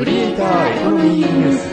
クリエイターエコノミーニュース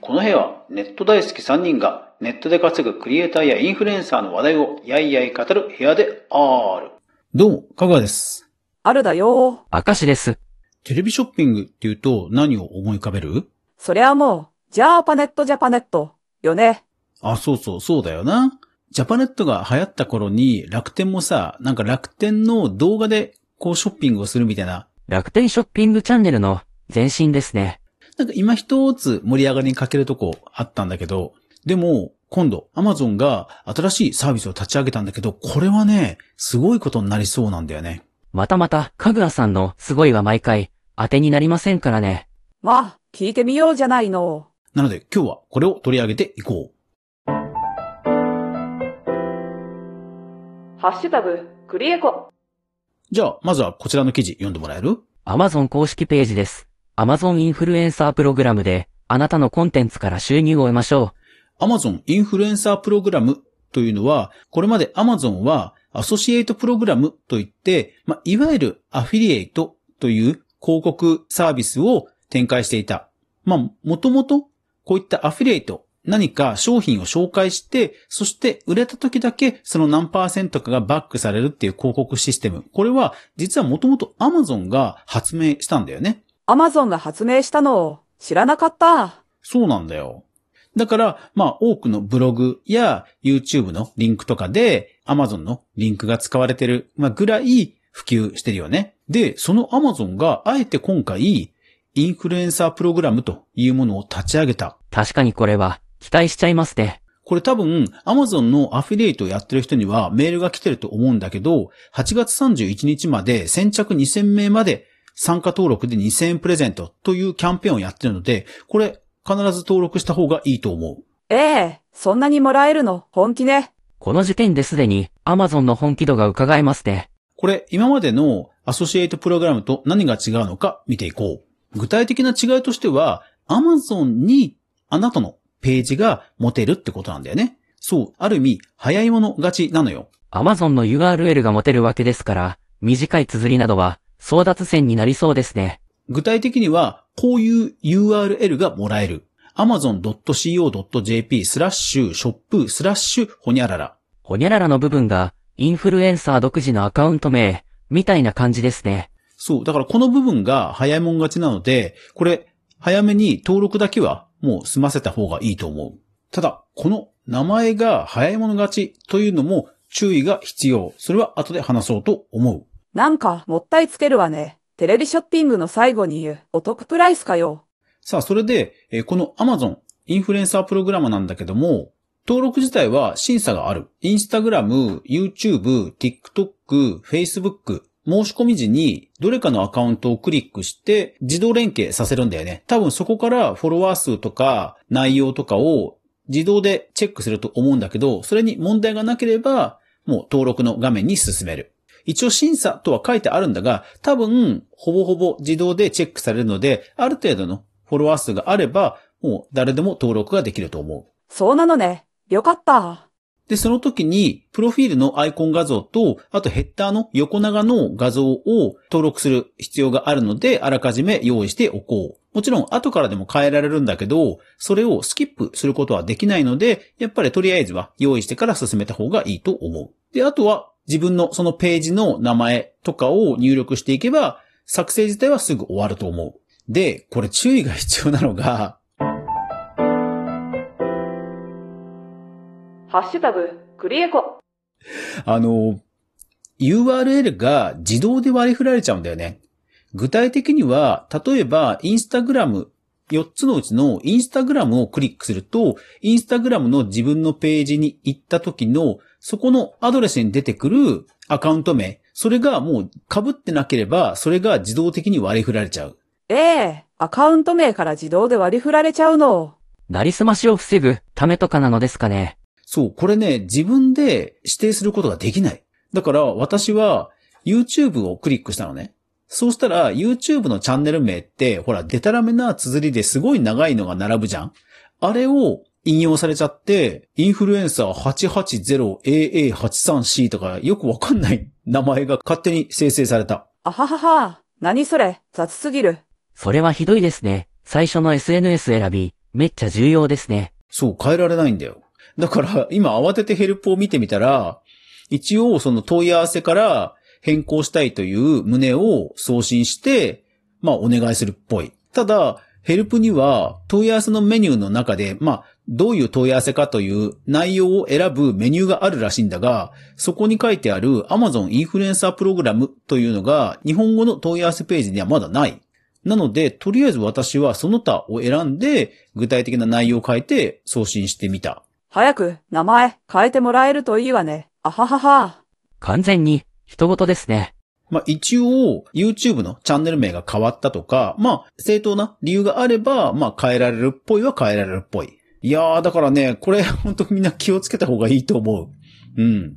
この部屋はネット大好き3人がネットで稼ぐクリエイターやインフルエンサーの話題をやいやい語る部屋である。どうも、かぐわです。あるだよ。明石です。テレビショッピングっていうと何を思い浮かべる？そりゃもう、ジャーパネットジャパネット。よね。あ、そうそう、そうだよな。ジャパネットが流行った頃に楽天もさ、なんか楽天の動画でこうショッピングをするみたいな、楽天ショッピングチャンネルの前身ですね。なんか今一つ盛り上がりに欠けるとこあったんだけど、でも今度アマゾンが新しいサービスを立ち上げたんだけど、これはね、すごいことになりそうなんだよね。またまた、かぐわさんのすごいは毎回、当てになりませんからね。まあ、聞いてみようじゃないの。なので今日はこれを取り上げていこう。ハッシュタグ、クリエコ。じゃあ、まずはこちらの記事読んでもらえる？Amazon 公式ページです。Amazon インフルエンサープログラムで、あなたのコンテンツから収入を得ましょ Amazon インフルエンサープログラムというのは、これまで Amazon はアソシエイトプログラムといって、まあ、いわゆるアフィリエイトという広告サービスを展開していた。まあ、もともとこういったアフィリエイト、何か商品を紹介して、そして売れた時だけその何パーセントかがバックされるっていう広告システム。これは実はもともと Amazon が発明したんだよね。アマゾンが発明したのを知らなかった。そうなんだよ。だから、まあ、多くのブログや YouTube のリンクとかで Amazon のリンクが使われてる、まあ、ぐらい普及してるよね。で、その Amazon があえて今回、インフルエンサープログラムというものを立ち上げた。う。確かにこれは、期待しちゃいますね。これ多分、Amazon のアフィリエイトをやってる人にはメールが来てると思うんだけど、8月31日まで先着2000名まで参加登録で2000円プレゼントというキャンペーンをやってるので、これ必ず登録した方がいいと思う。ええそんなにもらえるの、本気ね。この時点ですでに、Amazon の本気度が伺えますね。これ今までのアソシエイトプログラムと何が違うのか見ていこう。具体的な違いとしては、Amazon にあなたのページが持てるってことなんだよね。そう、ある意味、早い者勝ちなのよ。Amazon の URL が持てるわけですから、短い綴りなどは、争奪戦になりそうですね。具体的には、こういう URL がもらえる。amazon.co.jp スラッシュショップスラッシュホニャララ。ほにゃららの部分が、インフルエンサー独自のアカウント名、みたいな感じですね。そう。だからこの部分が早いもん勝ちなので、これ、早めに登録だけはもう済ませた方がいいと思う。ただ、この名前が早い者勝ちというのも注意が必要。それは後で話そうと思う。なんか、もったいつけるわね。テレビショッピングの最後に言う、お得プライスかよ。さあ、それで、えーこの Amazon インフルエンサープログラムなんだけども、登録自体は審査がある。インスタグラム、YouTube、TikTok、Facebook、申し込み時にどれかのアカウントをクリックして自動連携させるんだよね。多分そこからフォロワー数とか内容とかを自動でチェックすると思うんだけど、それに問題がなければもう登録の画面に進める。一応審査とは書いてあるんだが、多分ほぼほぼ自動でチェックされるので、ある程度のフォロワー数があれば、もう誰でも登録ができると思う。そうなのね。よかった。で、その時に、プロフィールのアイコン画像と、あとヘッダーの横長の画像を登録する必要があるので、あらかじめ用意しておこう。もちろん、後からでも変えられるんだけど、それをスキップすることはできないので、やっぱりとりあえずは用意してから進めた方がいいと思う。で、あとは、自分のそのページの名前とかを入力していけば、作成自体はすぐ終わると思う。で、これ注意が必要なのが、ハッシュタグ、クリエコ。あの、URL が自動で割り振られちゃうんだよね。具体的には、例えば、インスタグラム、4つのうちのインスタグラムをクリックすると、インスタグラムの自分のページに行った時の、そこのアドレスに出てくるアカウント名、それがもう被ってなければ、それが自動的に割り振られちゃう。ええアカウント名から自動で割り振られちゃうの。なりすましを防ぐためとかなのですかね。そう、これね、自分で指定することができない。だから私は YouTube をクリックしたのね。そうしたら YouTube のチャンネル名って、ほら、デタラメな綴りですごい長いのが並ぶじゃんあれを引用されちゃって、インフルエンサー 880AA834 とかよくわかんない名前が勝手に生成された。あははは。何それ、雑すぎる。それはひどいですね。最初の SNS 選び、めっちゃ重要ですね。そう、変えられないんだよ。だから、今慌ててヘルプを見てみたら、一応その問い合わせから変更したいという旨を送信して、まあお願いするっぽい。ただ、ヘルプには問い合わせのメニューの中で、まあ、どういう問い合わせかという内容を選ぶメニューがあるらしいんだが、そこに書いてある Amazon インフルエンサープログラムというのが日本語の問い合わせページにはまだない。なので、とりあえず私はその他を選んで具体的な内容を書いて送信してみた。早く、名前、変えてもらえるといいわね。あははは。完全に、人事ですね。まあ一応 YouTube のチャンネル名が変わったとか、まあ正当な理由があれば、まあ変えられるっぽいは変えられるっぽい。いやー、だからね、これ本当みんな気をつけた方がいいと思う。うん。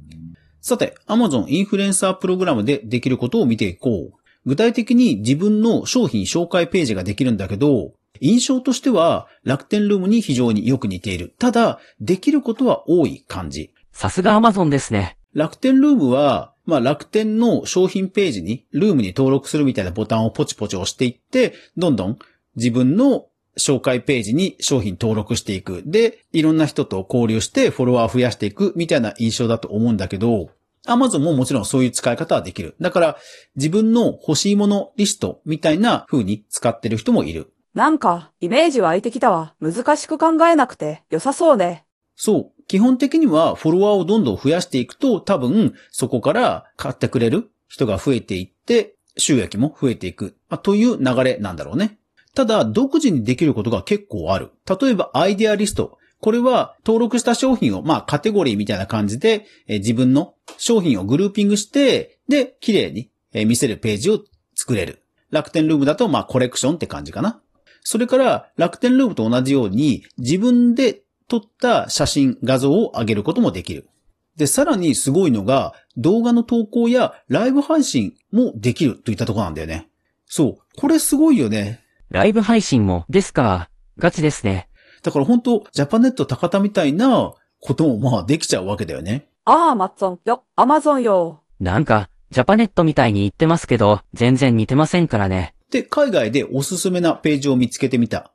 さて、Amazon インフルエンサープログラムでできることを見ていこう。具体的に自分の商品紹介ページができるんだけど、印象としては楽天ルームに非常によく似ている。ただ、できることは多い感じ。さすが Amazon ですね。楽天ルームは、まあ楽天の商品ページにルームに登録するみたいなボタンをポチポチ押していって、どんどん自分の紹介ページに商品登録していく。で、いろんな人と交流してフォロワー増やしていくみたいな印象だと思うんだけど、Amazon ももちろんそういう使い方はできる。だから自分の欲しいものリストみたいな風に使ってる人もいる。なんか、イメージ湧いてきたわ。難しく考えなくて良さそうね。そう。基本的にはフォロワーをどんどん増やしていくと多分そこから買ってくれる人が増えていって収益も増えていく、まあ、という流れなんだろうね。ただ独自にできることが結構ある。例えばアイデアリスト。これは登録した商品をまあカテゴリーみたいな感じでえ自分の商品をグルーピングしてで綺麗にえ見せるページを作れる。楽天ルームだとまあコレクションって感じかな。それから楽天ルームと同じように自分で撮った写真、画像を上げることもできる。で、さらにすごいのが動画の投稿やライブ配信もできるといったところなんだよね。そう。これすごいよね。ライブ配信も、ですか？ガチですね。だから本当ジャパネット高田みたいなこともまあできちゃうわけだよね。ああ、マッツォンよ、アマゾンよ。なんか、ジャパネットみたいに言ってますけど、全然似てませんからね。で、海外でおすすめなページを見つけてみた。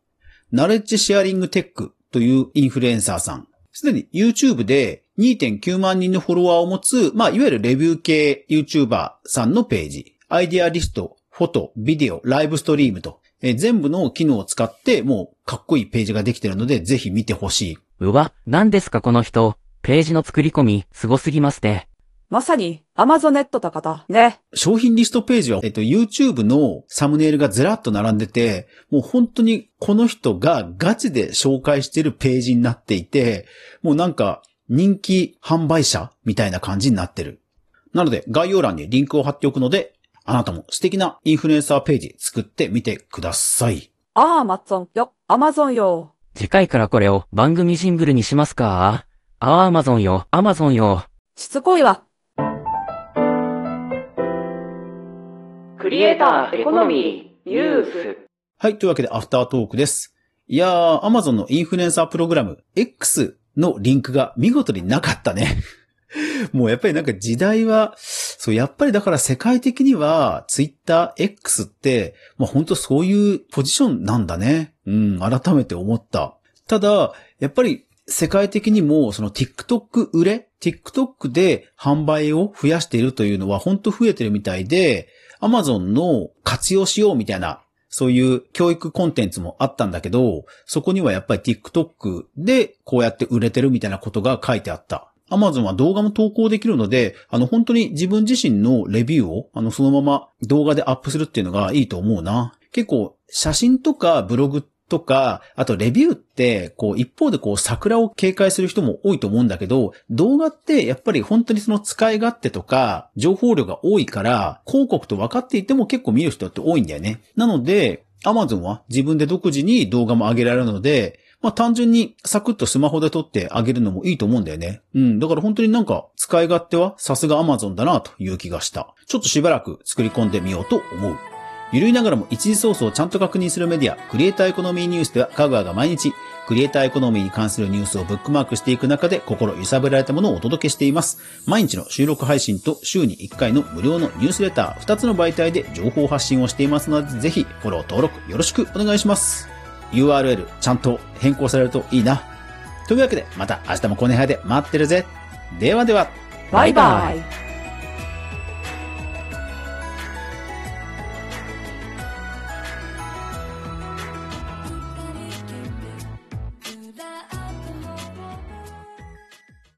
ナレッジシェアリングテックというインフルエンサーさん。すでに YouTube で2.9万人のフォロワーを持つ、まあ、いわゆるレビュー系 YouTuber さんのページ。アイデアリスト、フォト、ビデオ、ライブストリームと、え全部の機能を使って、もうかっこいいページができてるので、ぜひ見てほしい。うわ、何ですかこの人。ページの作り込み、すごすぎますね。まさに、アマゾネット高田。ね。商品リストページは、えっと、YouTube のサムネイルがずらっと並んでて、もう本当にこの人がガチで紹介してるページになっていて、もうなんか人気販売者みたいな感じになってる。なので概要欄にリンクを貼っておくので、あなたも素敵なインフルエンサーページ作ってみてください。ああ、マッツォンよ、アマゾンよ。次回からこれを番組ジングルにしますか？ああ、アマゾンよ、アマゾンよ。しつこいわ。クリエイター、エコノミー、ニュース。はい。というわけで、アフタートークです。いやー、Amazon のインフルエンサープログラム X のリンクが見事になかったね。もうやっぱりなんか時代は、そう、やっぱりだから世界的には TwitterX って、まあ本当そういうポジションなんだね。うん、改めて思った。ただ、やっぱり世界的にもその TikTok 売れ ?TikTok で販売を増やしているというのは本当増えてるみたいで、Amazon の活用しようみたいな、そういう教育コンテンツもあったんだけど、そこにはやっぱり TikTok でこうやって売れてるみたいなことが書いてあった。Amazon は動画も投稿できるので、あの本当に自分自身のレビューを、あのそのまま動画でアップするっていうのがいいと思うな。結構写真とかブログってとか、あとレビューって、こう一方でこう桜を警戒する人も多いと思うんだけど、動画ってやっぱり本当にその使い勝手とか情報量が多いから、広告と分かっていても結構見る人って多いんだよね。なので、Amazon は自分で独自に動画も上げられるので、まあ単純にサクッとスマホで撮ってあげるのもいいと思うんだよね。うん。だから本当になんか使い勝手はさすが Amazon だなという気がした。ちょっとしばらく作り込んでみようと思う。ゆるいながらも一時ソースをちゃんと確認するメディア、クリエイターエコノミーニュースでは、香川が毎日、クリエイターエコノミーに関するニュースをブックマークしていく中で、心揺さぶられたものをお届けしています。毎日の収録配信と週に1回の無料のニュースレター、2つの媒体で情報発信をしていますので、ぜひフォロー登録よろしくお願いします。URL ちゃんと変更されるといいな。というわけで、また明日もこの部屋で待ってるぜ。ではでは。バイバイ。